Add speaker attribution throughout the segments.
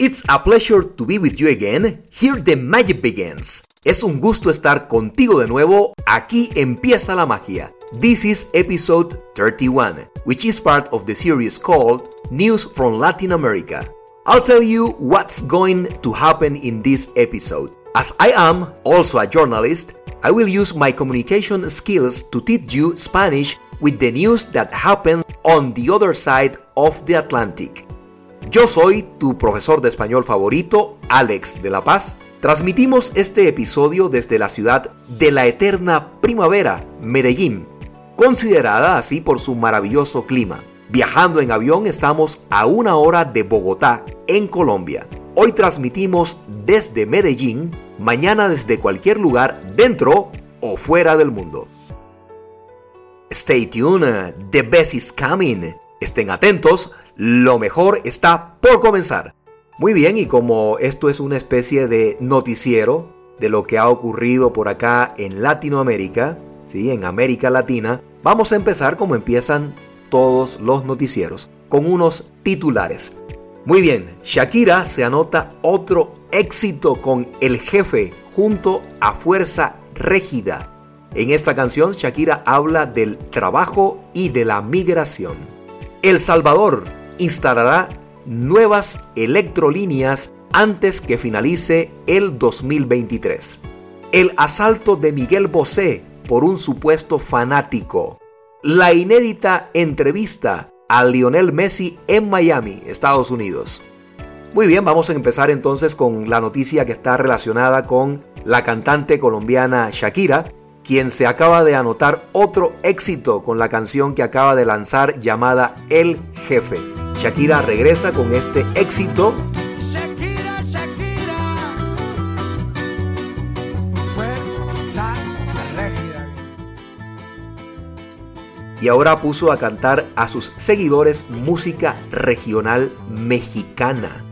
Speaker 1: It's a pleasure to be with you again. Here the magic begins. Es un gusto estar contigo de nuevo. Aquí empieza la magia. This is episode 31, which is part of the series called News from Latin America. I'll tell you what's going to happen in this episode. As I am also a journalist, I will use my communication skills to teach you Spanish with the news that happens on the other side of the Atlantic. Yo soy tu profesor de español favorito, Alex de la Paz. Transmitimos este episodio desde la ciudad de la eterna primavera, Medellín, considerada así por su maravilloso clima. Viajando en avión estamos a una hora de Bogotá, en Colombia. Hoy transmitimos desde Medellín, mañana desde cualquier lugar dentro o fuera del mundo. Stay tuned, the best is coming. Estén atentos, lo mejor está por comenzar. Muy bien, y como esto es una especie de noticiero de lo que ha ocurrido por acá en Latinoamérica, ¿sí? en América Latina, vamos a empezar como empiezan todos los noticieros, con unos titulares. Muy bien, Shakira se anota otro éxito con el jefe junto a Fuerza Régida. En esta canción Shakira habla del trabajo y de la migración. El Salvador instalará nuevas electrolíneas antes que finalice el 2023. El asalto de Miguel Bosé por un supuesto fanático. La inédita entrevista a Lionel Messi en Miami, Estados Unidos. Muy bien, vamos a empezar entonces con la noticia que está relacionada con la cantante colombiana Shakira, quien se acaba de anotar otro éxito con la canción que acaba de lanzar llamada El Jefe. Shakira regresa con este éxito y ahora puso a cantar a sus seguidores música regional mexicana.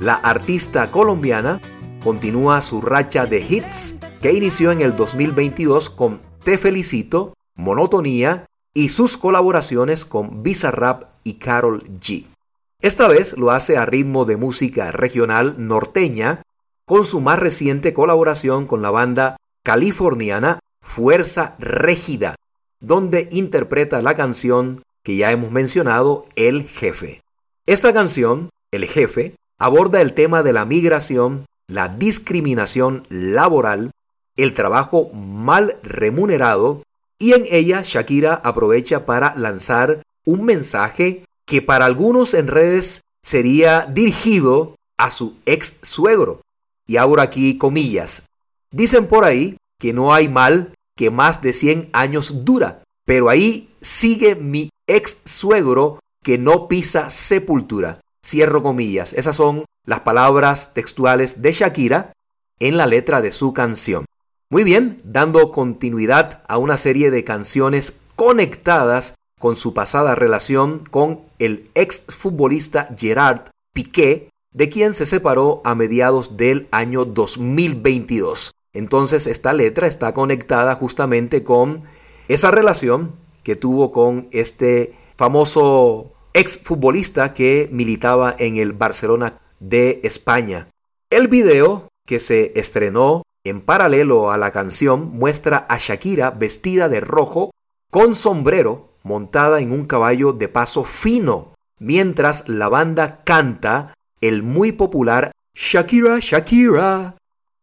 Speaker 1: La artista colombiana continúa su racha de hits que inició en el 2022 con Te Felicito, Monotonía y sus colaboraciones con Bizarrap y Carol G. Esta vez lo hace a ritmo de música regional norteña con su más reciente colaboración con la banda californiana Fuerza Régida, donde interpreta la canción que ya hemos mencionado, El Jefe. Esta canción, El Jefe, aborda el tema de la migración, la discriminación laboral, el trabajo mal remunerado y en ella Shakira aprovecha para lanzar un mensaje que para algunos en redes sería dirigido a su ex suegro. Y ahora aquí comillas. Dicen por ahí que no hay mal que más de 100 años dura. Pero ahí sigue mi ex suegro que no pisa sepultura. Cierro comillas. Esas son las palabras textuales de Shakira en la letra de su canción. Muy bien, dando continuidad a una serie de canciones conectadas con su pasada relación con el ex futbolista Gerard Piqué, de quien se separó a mediados del año 2022. Entonces esta letra está conectada justamente con esa relación que tuvo con este famoso exfutbolista que militaba en el Barcelona de España. El video que se estrenó en paralelo a la canción muestra a Shakira vestida de rojo con sombrero montada en un caballo de paso fino, mientras la banda canta el muy popular Shakira Shakira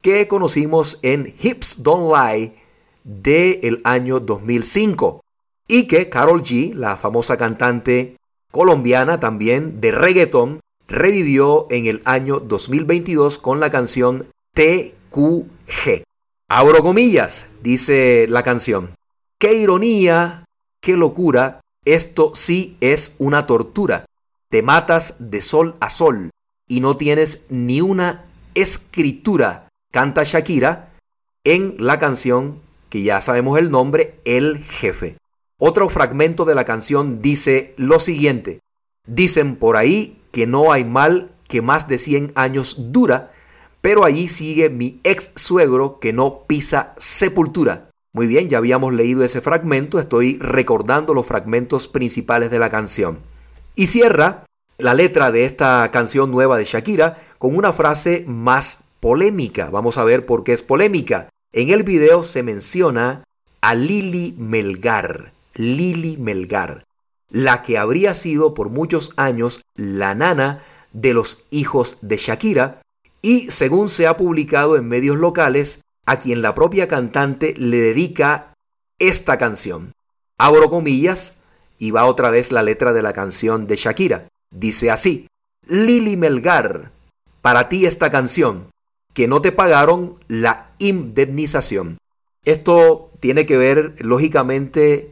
Speaker 1: que conocimos en Hips Don't Lie del el año 2005 y que Carol G, la famosa cantante colombiana también de reggaeton, revivió en el año 2022 con la canción TQG. Abro comillas, dice la canción. Qué ironía, qué locura, esto sí es una tortura. Te matas de sol a sol y no tienes ni una escritura canta Shakira en la canción que ya sabemos el nombre, El Jefe. Otro fragmento de la canción dice lo siguiente. Dicen por ahí que no hay mal que más de 100 años dura, pero allí sigue mi ex suegro que no pisa sepultura. Muy bien, ya habíamos leído ese fragmento, estoy recordando los fragmentos principales de la canción. Y cierra la letra de esta canción nueva de Shakira con una frase más polémica. Vamos a ver por qué es polémica. En el video se menciona a Lili Melgar. Lili Melgar, la que habría sido por muchos años la nana de los hijos de Shakira y según se ha publicado en medios locales, a quien la propia cantante le dedica esta canción. Abro comillas y va otra vez la letra de la canción de Shakira. Dice así, Lili Melgar, para ti esta canción, que no te pagaron la indemnización. Esto tiene que ver, lógicamente,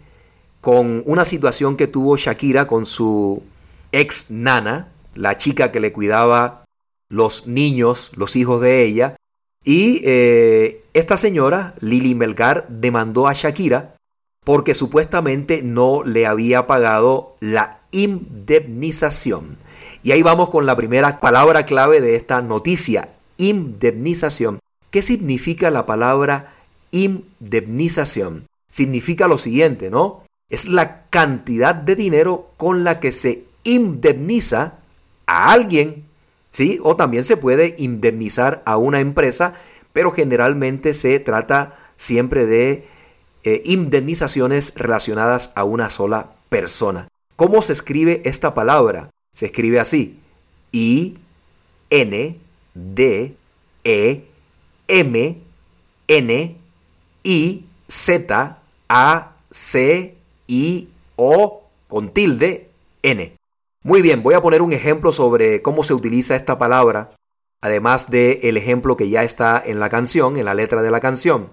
Speaker 1: con una situación que tuvo Shakira con su ex nana, la chica que le cuidaba los niños, los hijos de ella. Y eh, esta señora, Lili Melgar, demandó a Shakira porque supuestamente no le había pagado la indemnización. Y ahí vamos con la primera palabra clave de esta noticia, indemnización. ¿Qué significa la palabra indemnización? Significa lo siguiente, ¿no? Es la cantidad de dinero con la que se indemniza a alguien, ¿sí? O también se puede indemnizar a una empresa, pero generalmente se trata siempre de eh, indemnizaciones relacionadas a una sola persona. ¿Cómo se escribe esta palabra? Se escribe así. I, N, D, E, M, N, I, Z, A, C, I, O, con tilde, N. Muy bien, voy a poner un ejemplo sobre cómo se utiliza esta palabra, además del el ejemplo que ya está en la canción, en la letra de la canción.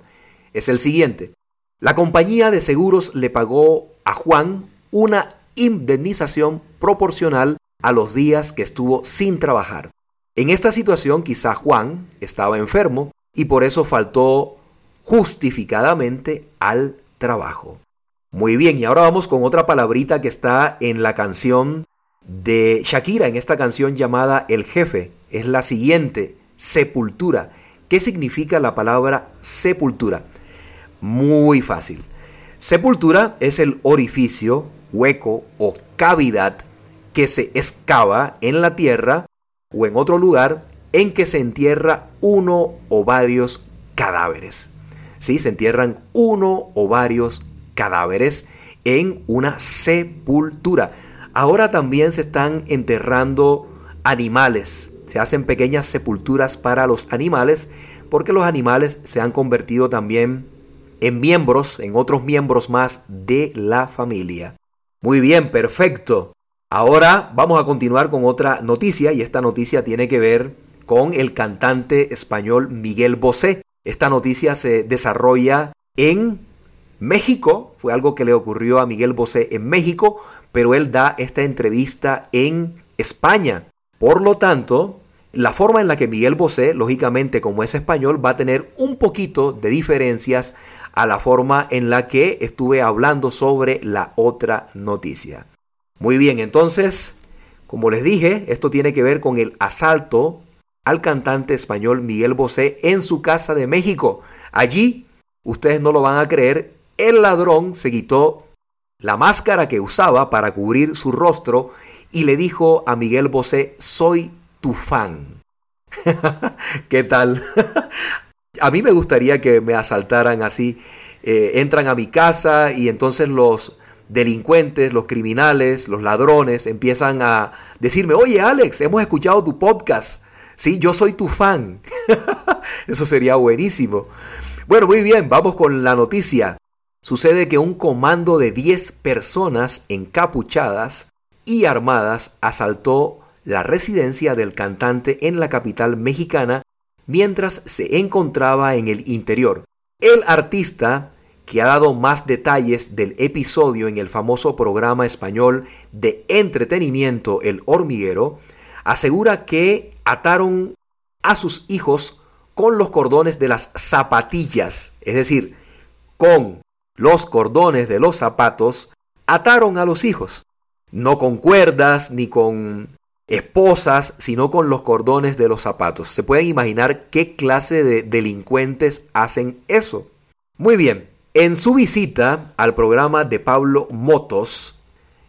Speaker 1: Es el siguiente. La compañía de seguros le pagó a Juan una indemnización proporcional a los días que estuvo sin trabajar. En esta situación quizá Juan estaba enfermo y por eso faltó justificadamente al trabajo. Muy bien, y ahora vamos con otra palabrita que está en la canción de Shakira en esta canción llamada El Jefe. Es la siguiente, sepultura. ¿Qué significa la palabra sepultura? Muy fácil. Sepultura es el orificio, hueco o cavidad que se excava en la tierra o en otro lugar en que se entierra uno o varios cadáveres. ¿Sí? Se entierran uno o varios cadáveres en una sepultura. Ahora también se están enterrando animales. Se hacen pequeñas sepulturas para los animales porque los animales se han convertido también en miembros, en otros miembros más de la familia. Muy bien, perfecto. Ahora vamos a continuar con otra noticia y esta noticia tiene que ver con el cantante español Miguel Bosé. Esta noticia se desarrolla en México, fue algo que le ocurrió a Miguel Bosé en México, pero él da esta entrevista en España. Por lo tanto, la forma en la que Miguel Bosé, lógicamente como es español, va a tener un poquito de diferencias a la forma en la que estuve hablando sobre la otra noticia. Muy bien, entonces, como les dije, esto tiene que ver con el asalto al cantante español Miguel Bosé en su casa de México. Allí, ustedes no lo van a creer, el ladrón se quitó la máscara que usaba para cubrir su rostro y le dijo a Miguel Bosé, soy tu fan. ¿Qué tal? a mí me gustaría que me asaltaran así. Eh, entran a mi casa y entonces los delincuentes, los criminales, los ladrones empiezan a decirme, oye Alex, hemos escuchado tu podcast. Sí, yo soy tu fan. Eso sería buenísimo. Bueno, muy bien, vamos con la noticia. Sucede que un comando de 10 personas encapuchadas y armadas asaltó la residencia del cantante en la capital mexicana mientras se encontraba en el interior. El artista, que ha dado más detalles del episodio en el famoso programa español de entretenimiento El Hormiguero, asegura que ataron a sus hijos con los cordones de las zapatillas, es decir, con los cordones de los zapatos, ataron a los hijos, no con cuerdas ni con esposas, sino con los cordones de los zapatos. ¿Se pueden imaginar qué clase de delincuentes hacen eso? Muy bien, en su visita al programa de Pablo Motos,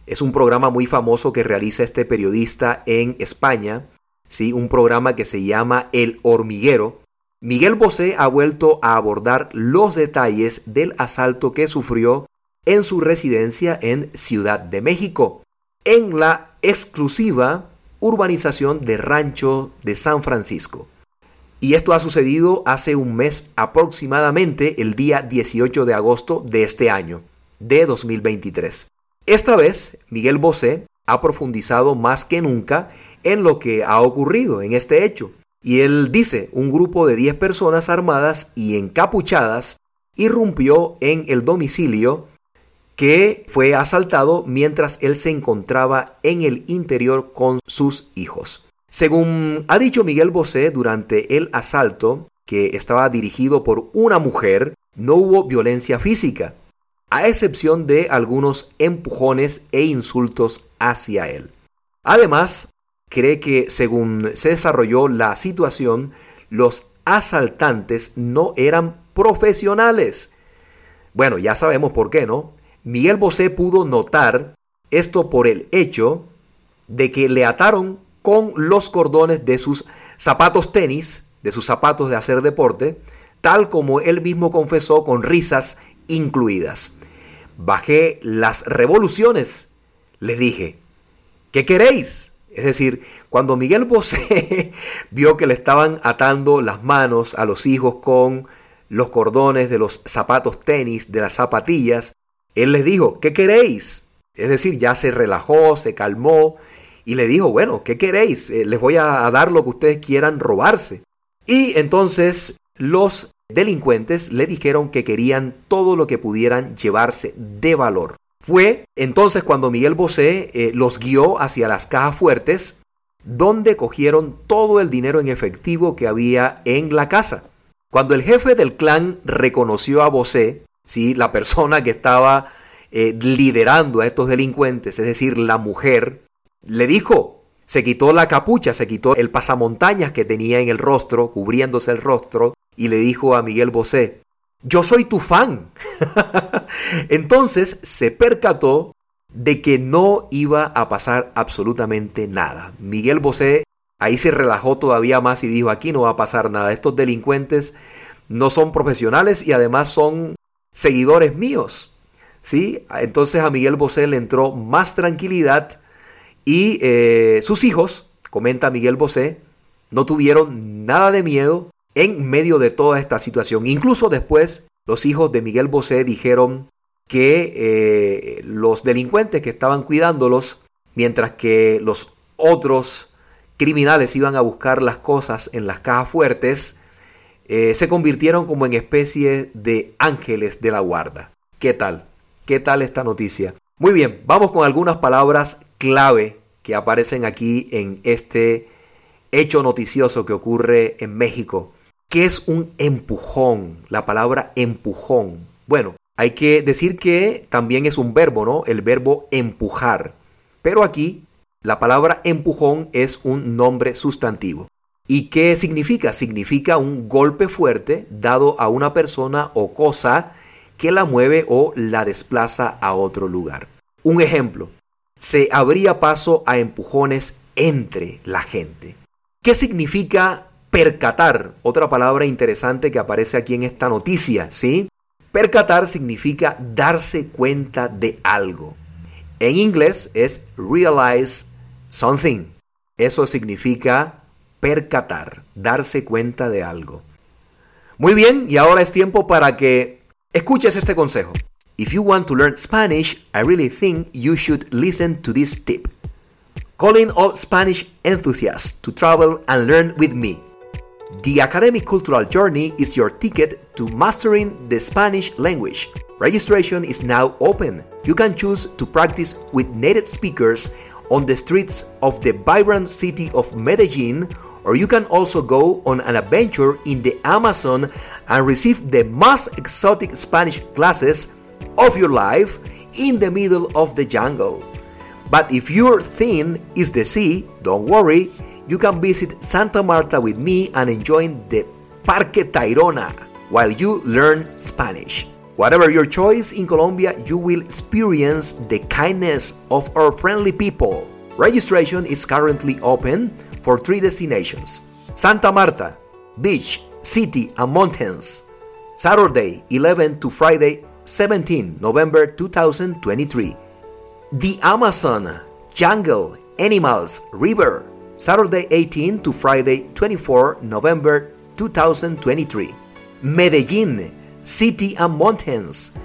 Speaker 1: Es un programa muy famoso que realiza este periodista en España, ¿sí? un programa que se llama El Hormiguero. Miguel Bosé ha vuelto a abordar los detalles del asalto que sufrió en su residencia en Ciudad de México, en la exclusiva urbanización de Rancho de San Francisco. Y esto ha sucedido hace un mes aproximadamente, el día 18 de agosto de este año, de 2023. Esta vez, Miguel Bosé ha profundizado más que nunca en lo que ha ocurrido en este hecho. Y él dice, un grupo de 10 personas armadas y encapuchadas irrumpió en el domicilio que fue asaltado mientras él se encontraba en el interior con sus hijos. Según ha dicho Miguel Bosé durante el asalto, que estaba dirigido por una mujer, no hubo violencia física, a excepción de algunos empujones e insultos hacia él. Además, cree que según se desarrolló la situación, los asaltantes no eran profesionales. Bueno, ya sabemos por qué, ¿no? Miguel Bosé pudo notar esto por el hecho de que le ataron con los cordones de sus zapatos tenis, de sus zapatos de hacer deporte, tal como él mismo confesó con risas incluidas. Bajé las revoluciones, les dije, ¿qué queréis? Es decir, cuando Miguel Bosé vio que le estaban atando las manos a los hijos con los cordones de los zapatos tenis, de las zapatillas, él les dijo, ¿qué queréis? Es decir, ya se relajó, se calmó y le dijo, bueno, ¿qué queréis? Eh, les voy a dar lo que ustedes quieran robarse. Y entonces los delincuentes le dijeron que querían todo lo que pudieran llevarse de valor. Fue entonces cuando Miguel Bosé eh, los guió hacia las cajas fuertes, donde cogieron todo el dinero en efectivo que había en la casa. Cuando el jefe del clan reconoció a Bosé, ¿sí? la persona que estaba eh, liderando a estos delincuentes, es decir, la mujer, le dijo, se quitó la capucha, se quitó el pasamontañas que tenía en el rostro, cubriéndose el rostro, y le dijo a Miguel Bosé, yo soy tu fan. Entonces se percató de que no iba a pasar absolutamente nada. Miguel Bosé ahí se relajó todavía más y dijo, aquí no va a pasar nada. Estos delincuentes no son profesionales y además son seguidores míos. ¿sí? Entonces a Miguel Bosé le entró más tranquilidad y eh, sus hijos, comenta Miguel Bosé, no tuvieron nada de miedo en medio de toda esta situación. Incluso después los hijos de Miguel Bosé dijeron que eh, los delincuentes que estaban cuidándolos, mientras que los otros criminales iban a buscar las cosas en las cajas fuertes, eh, se convirtieron como en especie de ángeles de la guarda. ¿Qué tal? ¿Qué tal esta noticia? Muy bien, vamos con algunas palabras clave que aparecen aquí en este hecho noticioso que ocurre en México. ¿Qué es un empujón? La palabra empujón. Bueno, hay que decir que también es un verbo, ¿no? El verbo empujar. Pero aquí la palabra empujón es un nombre sustantivo. ¿Y qué significa? Significa un golpe fuerte dado a una persona o cosa que la mueve o la desplaza a otro lugar. Un ejemplo, se abría paso a empujones entre la gente. ¿Qué significa percatar? Otra palabra interesante que aparece aquí en esta noticia, ¿sí? Percatar significa darse cuenta de algo. En inglés es realize something. Eso significa percatar, darse cuenta de algo. Muy bien, y ahora es tiempo para que escuches este consejo. If you want to learn Spanish, I really think you should listen to this tip. Calling all Spanish enthusiasts to travel and learn with me. The Academic Cultural Journey is your ticket to mastering the Spanish language. Registration is now open. You can choose to practice with native speakers on the streets of the vibrant city of Medellin or you can also go on an adventure in the Amazon and receive the most exotic Spanish classes of your life in the middle of the jungle. But if your theme is the sea, don't worry, you can visit Santa Marta with me and enjoy the Parque Tayrona while you learn Spanish. Whatever your choice in Colombia, you will experience the kindness of our friendly people. Registration is currently open for three destinations Santa Marta, Beach, City, and Mountains. Saturday 11 to Friday 17 November 2023. The Amazon, Jungle, Animals, River. Saturday 18 to Friday 24 November 2023. Medellin, City and Mountains.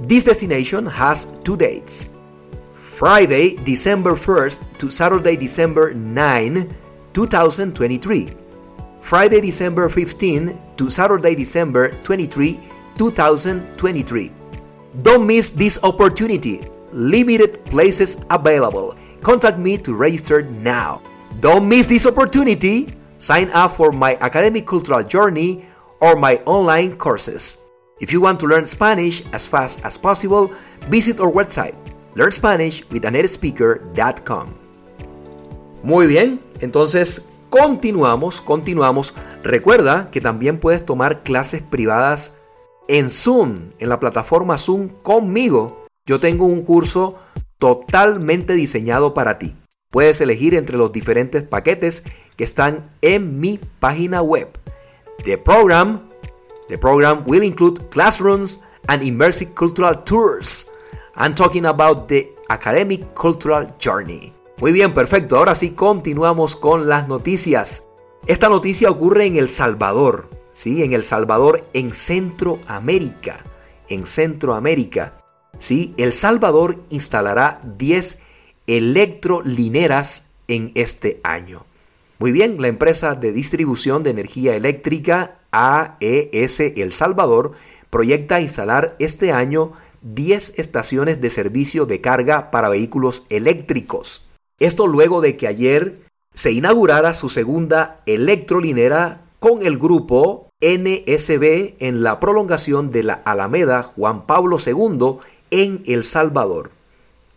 Speaker 1: This destination has two dates. Friday, December 1st to Saturday, December 9, 2023. Friday, December 15 to Saturday, December 23, 2023. Don't miss this opportunity. Limited places available. Contact me to register now. Don't miss this opportunity. Sign up for my academic cultural journey or my online courses. If you want to learn Spanish as fast as possible, visit our website learnspanishwithanetespeaker.com. Muy bien, entonces continuamos, continuamos. Recuerda que también puedes tomar clases privadas en Zoom, en la plataforma Zoom conmigo. Yo tengo un curso totalmente diseñado para ti. Puedes elegir entre los diferentes paquetes que están en mi página web. The program, the program will include classrooms and immersive cultural tours. I'm talking about the academic cultural journey. Muy bien, perfecto. Ahora sí continuamos con las noticias. Esta noticia ocurre en El Salvador, ¿sí? En El Salvador, en Centroamérica. En Centroamérica, ¿sí? El Salvador instalará 10 electrolineras en este año. Muy bien, la empresa de distribución de energía eléctrica AES El Salvador proyecta instalar este año 10 estaciones de servicio de carga para vehículos eléctricos. Esto luego de que ayer se inaugurara su segunda electrolinera con el grupo NSB en la prolongación de la Alameda Juan Pablo II en El Salvador.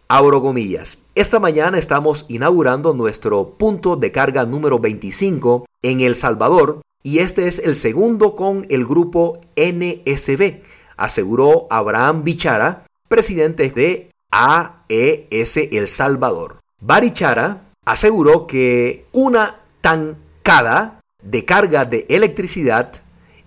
Speaker 1: Abro comillas. Esta mañana estamos inaugurando nuestro punto de carga número 25 en El Salvador y este es el segundo con el grupo NSB aseguró Abraham Bichara, presidente de AES El Salvador. Barichara aseguró que una tancada de carga de electricidad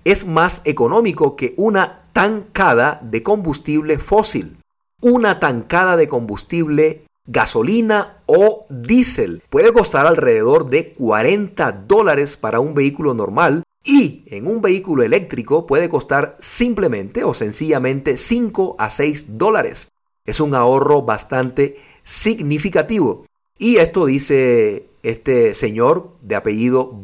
Speaker 1: es más económico que una tancada de combustible fósil. Una tancada de combustible gasolina o diésel puede costar alrededor de 40 dólares para un vehículo normal y en un vehículo eléctrico puede costar simplemente o sencillamente 5 a 6 dólares. Es un ahorro bastante significativo. Y esto dice este señor de apellido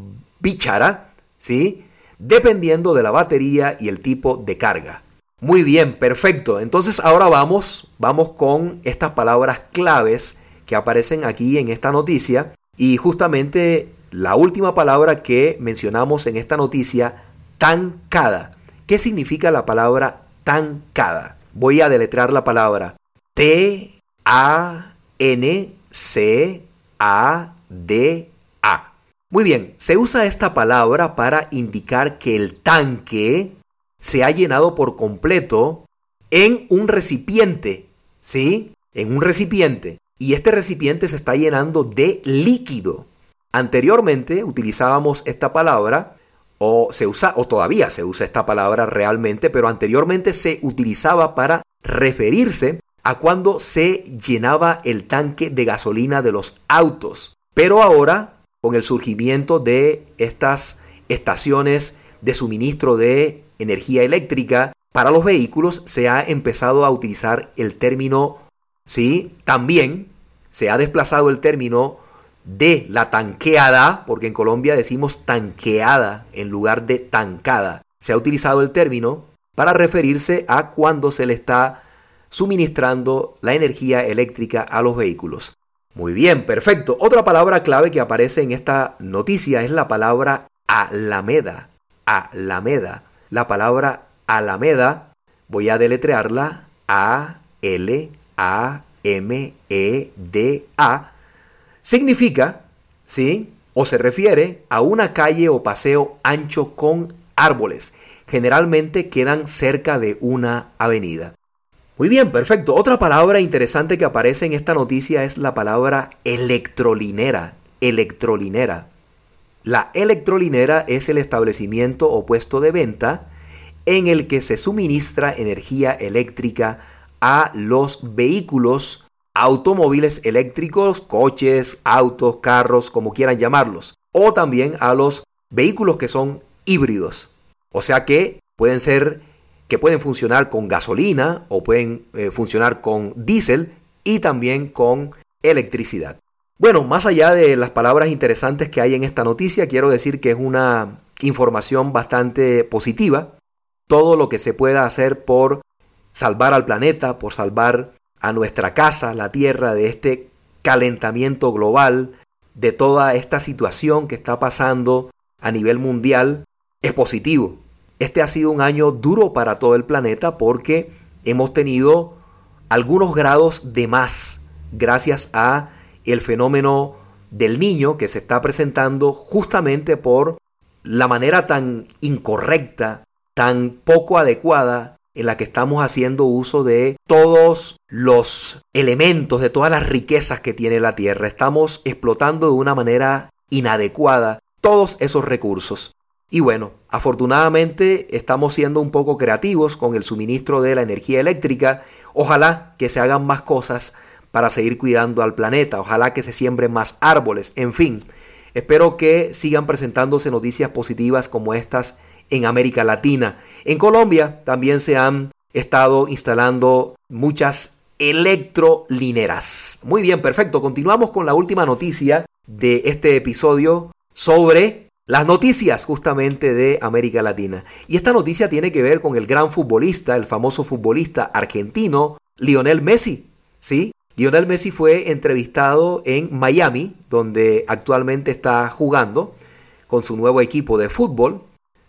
Speaker 1: Bichara, ¿sí? Dependiendo de la batería y el tipo de carga. Muy bien, perfecto. Entonces ahora vamos, vamos con estas palabras claves que aparecen aquí en esta noticia. Y justamente la última palabra que mencionamos en esta noticia, tancada. ¿Qué significa la palabra tancada? Voy a deletrar la palabra T A N C A D A. Muy bien, se usa esta palabra para indicar que el tanque se ha llenado por completo en un recipiente, ¿sí? En un recipiente. Y este recipiente se está llenando de líquido. Anteriormente utilizábamos esta palabra o se usa o todavía se usa esta palabra realmente, pero anteriormente se utilizaba para referirse a cuando se llenaba el tanque de gasolina de los autos. Pero ahora, con el surgimiento de estas estaciones de suministro de energía eléctrica para los vehículos, se ha empezado a utilizar el término, sí, también se ha desplazado el término de la tanqueada, porque en Colombia decimos tanqueada en lugar de tancada. Se ha utilizado el término para referirse a cuando se le está suministrando la energía eléctrica a los vehículos. Muy bien, perfecto. Otra palabra clave que aparece en esta noticia es la palabra alameda. Alameda. La palabra alameda, voy a deletrearla A L A M E D A Significa, ¿sí? O se refiere a una calle o paseo ancho con árboles, generalmente quedan cerca de una avenida. Muy bien, perfecto. Otra palabra interesante que aparece en esta noticia es la palabra electrolinera. Electrolinera. La electrolinera es el establecimiento o puesto de venta en el que se suministra energía eléctrica a los vehículos, automóviles eléctricos, coches, autos, carros, como quieran llamarlos, o también a los vehículos que son híbridos. O sea que pueden ser que pueden funcionar con gasolina o pueden eh, funcionar con diésel y también con electricidad. Bueno, más allá de las palabras interesantes que hay en esta noticia, quiero decir que es una información bastante positiva. Todo lo que se pueda hacer por salvar al planeta, por salvar a nuestra casa, la Tierra, de este calentamiento global, de toda esta situación que está pasando a nivel mundial, es positivo. Este ha sido un año duro para todo el planeta porque hemos tenido algunos grados de más gracias a el fenómeno del niño que se está presentando justamente por la manera tan incorrecta, tan poco adecuada en la que estamos haciendo uso de todos los elementos, de todas las riquezas que tiene la Tierra. Estamos explotando de una manera inadecuada todos esos recursos. Y bueno, afortunadamente estamos siendo un poco creativos con el suministro de la energía eléctrica. Ojalá que se hagan más cosas para seguir cuidando al planeta. Ojalá que se siembren más árboles. En fin, espero que sigan presentándose noticias positivas como estas en América Latina. En Colombia también se han estado instalando muchas electrolineras. Muy bien, perfecto. Continuamos con la última noticia de este episodio sobre las noticias justamente de América Latina. Y esta noticia tiene que ver con el gran futbolista, el famoso futbolista argentino Lionel Messi. ¿Sí? Lionel Messi fue entrevistado en Miami, donde actualmente está jugando con su nuevo equipo de fútbol.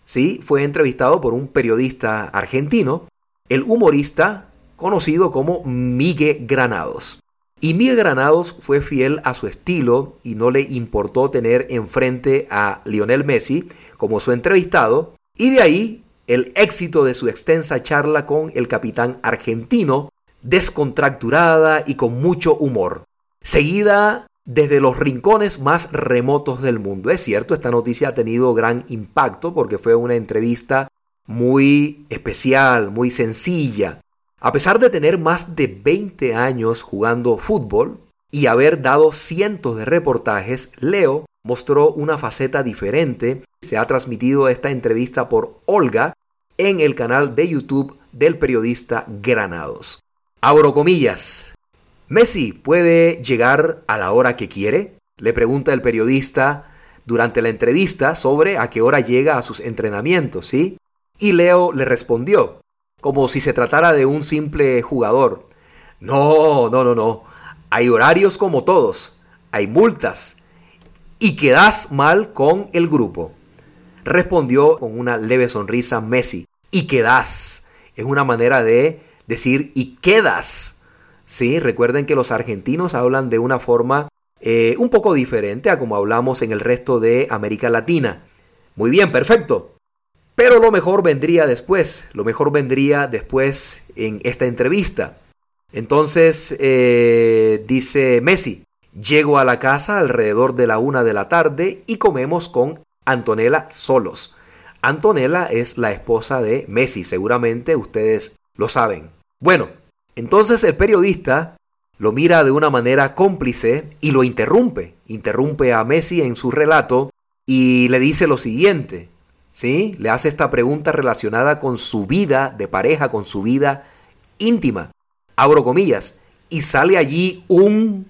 Speaker 1: ¿Sí? Fue entrevistado por un periodista argentino, el humorista conocido como Miguel Granados. Y Miguel Granados fue fiel a su estilo y no le importó tener enfrente a Lionel Messi como su entrevistado, y de ahí el éxito de su extensa charla con el capitán argentino, descontracturada y con mucho humor, seguida desde los rincones más remotos del mundo. Es cierto, esta noticia ha tenido gran impacto porque fue una entrevista muy especial, muy sencilla, a pesar de tener más de 20 años jugando fútbol y haber dado cientos de reportajes, Leo mostró una faceta diferente. Se ha transmitido esta entrevista por Olga en el canal de YouTube del periodista Granados. Abro comillas. ¿Messi puede llegar a la hora que quiere? Le pregunta el periodista durante la entrevista sobre a qué hora llega a sus entrenamientos, ¿sí? Y Leo le respondió, como si se tratara de un simple jugador. No, no, no, no. Hay horarios como todos, hay multas y quedas mal con el grupo. Respondió con una leve sonrisa Messi. Y quedas. Es una manera de decir y quedas. Sí, recuerden que los argentinos hablan de una forma eh, un poco diferente a como hablamos en el resto de América Latina. Muy bien, perfecto. Pero lo mejor vendría después, lo mejor vendría después en esta entrevista. Entonces eh, dice Messi, llego a la casa alrededor de la una de la tarde y comemos con Antonella solos. Antonella es la esposa de Messi, seguramente ustedes lo saben. Bueno, entonces el periodista lo mira de una manera cómplice y lo interrumpe. Interrumpe a Messi en su relato y le dice lo siguiente. ¿Sí? Le hace esta pregunta relacionada con su vida de pareja, con su vida íntima. Abro comillas. Y sale allí un...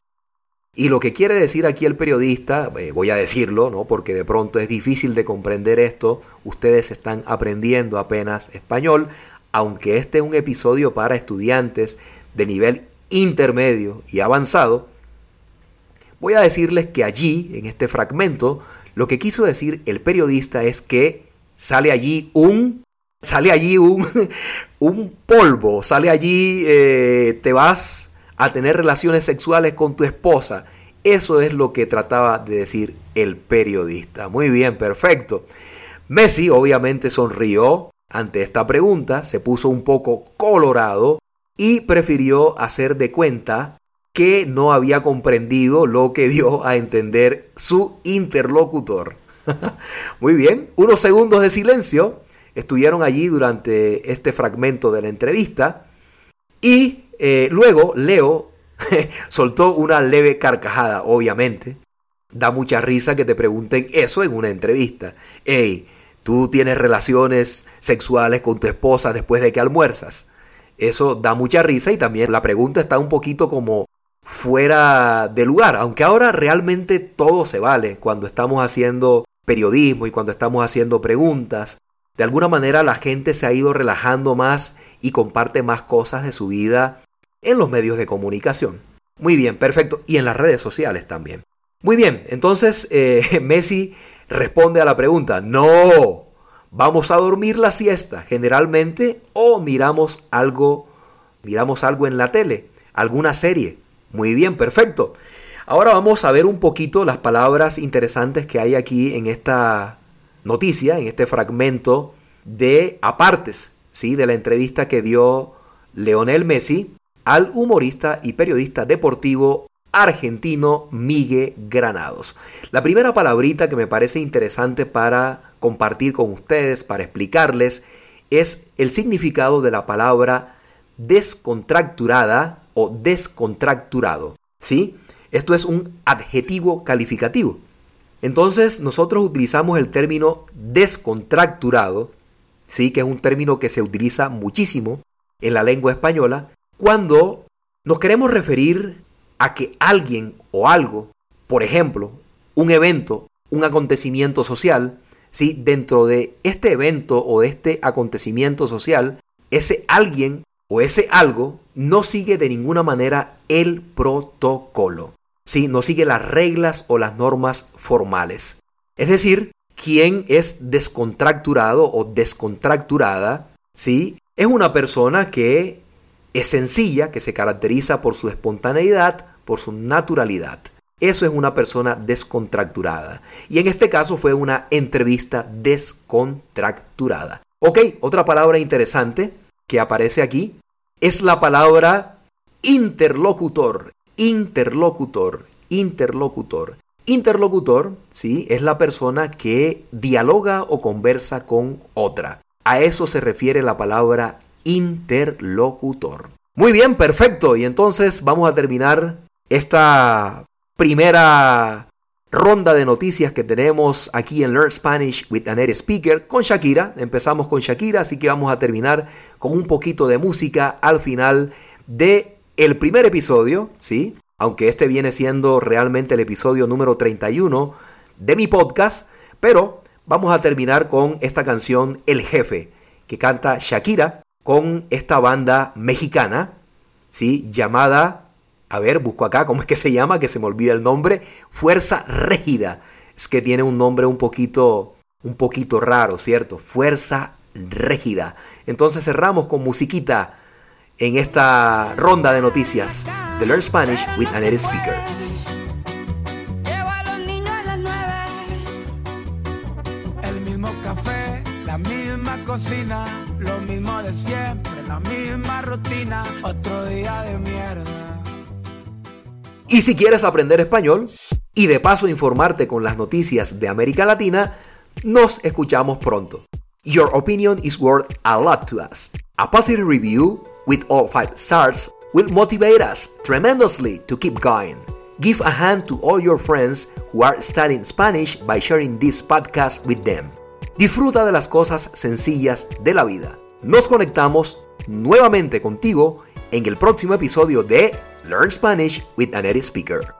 Speaker 1: Y lo que quiere decir aquí el periodista, eh, voy a decirlo, ¿no? Porque de pronto es difícil de comprender esto. Ustedes están aprendiendo apenas español, aunque este es un episodio para estudiantes de nivel intermedio y avanzado. Voy a decirles que allí, en este fragmento, lo que quiso decir el periodista es que sale allí un, sale allí un, un polvo, sale allí, eh, te vas a tener relaciones sexuales con tu esposa. Eso es lo que trataba de decir el periodista. Muy bien, perfecto. Messi obviamente sonrió ante esta pregunta, se puso un poco colorado y prefirió hacer de cuenta que no había comprendido lo que dio a entender su interlocutor. Muy bien, unos segundos de silencio estuvieron allí durante este fragmento de la entrevista y eh, luego Leo soltó una leve carcajada, obviamente. Da mucha risa que te pregunten eso en una entrevista. Hey, tú tienes relaciones sexuales con tu esposa después de que almuerzas. Eso da mucha risa y también la pregunta está un poquito como fuera de lugar, aunque ahora realmente todo se vale cuando estamos haciendo periodismo y cuando estamos haciendo preguntas. De alguna manera la gente se ha ido relajando más y comparte más cosas de su vida en los medios de comunicación. Muy bien, perfecto. Y en las redes sociales también. Muy bien, entonces eh, Messi responde a la pregunta, no, vamos a dormir la siesta generalmente o miramos algo, miramos algo en la tele, alguna serie. Muy bien, perfecto. Ahora vamos a ver un poquito las palabras interesantes que hay aquí en esta noticia, en este fragmento de apartes, ¿sí? de la entrevista que dio Leonel Messi al humorista y periodista deportivo argentino Miguel Granados. La primera palabrita que me parece interesante para compartir con ustedes, para explicarles, es el significado de la palabra descontracturada o descontracturado. ¿Sí? Esto es un adjetivo calificativo. Entonces nosotros utilizamos el término descontracturado, sí, que es un término que se utiliza muchísimo en la lengua española, cuando nos queremos referir a que alguien o algo, por ejemplo, un evento, un acontecimiento social, ¿sí? dentro de este evento o de este acontecimiento social, ese alguien o ese algo no sigue de ninguna manera el protocolo. ¿Sí? no sigue las reglas o las normas formales. Es decir, quien es descontracturado o descontracturada, ¿sí? es una persona que es sencilla, que se caracteriza por su espontaneidad, por su naturalidad. Eso es una persona descontracturada. Y en este caso fue una entrevista descontracturada. Ok, otra palabra interesante que aparece aquí es la palabra interlocutor interlocutor, interlocutor. Interlocutor, ¿sí? Es la persona que dialoga o conversa con otra. A eso se refiere la palabra interlocutor. Muy bien, perfecto. Y entonces vamos a terminar esta primera ronda de noticias que tenemos aquí en Learn Spanish with an Speaker con Shakira. Empezamos con Shakira, así que vamos a terminar con un poquito de música al final de el primer episodio, ¿sí? Aunque este viene siendo realmente el episodio número 31 de mi podcast, pero vamos a terminar con esta canción El Jefe, que canta Shakira con esta banda mexicana, ¿sí? Llamada, a ver, busco acá, ¿cómo es que se llama? Que se me olvida el nombre, Fuerza Régida. Es que tiene un nombre un poquito, un poquito raro, ¿cierto? Fuerza Régida. Entonces cerramos con musiquita en esta ronda de noticias de Learn Spanish with an Speaker.
Speaker 2: El mismo café, la misma cocina, lo mismo de siempre, la misma rutina, otro día de mierda.
Speaker 1: Y si quieres aprender español y de paso informarte con las noticias de América Latina, nos escuchamos pronto. Your opinion is worth a lot to us. A positive review with all 5 stars will motivate us tremendously to keep going. Give a hand to all your friends who are studying Spanish by sharing this podcast with them. Disfruta de las cosas sencillas de la vida. Nos conectamos nuevamente contigo en el próximo episodio de Learn Spanish with an Speaker.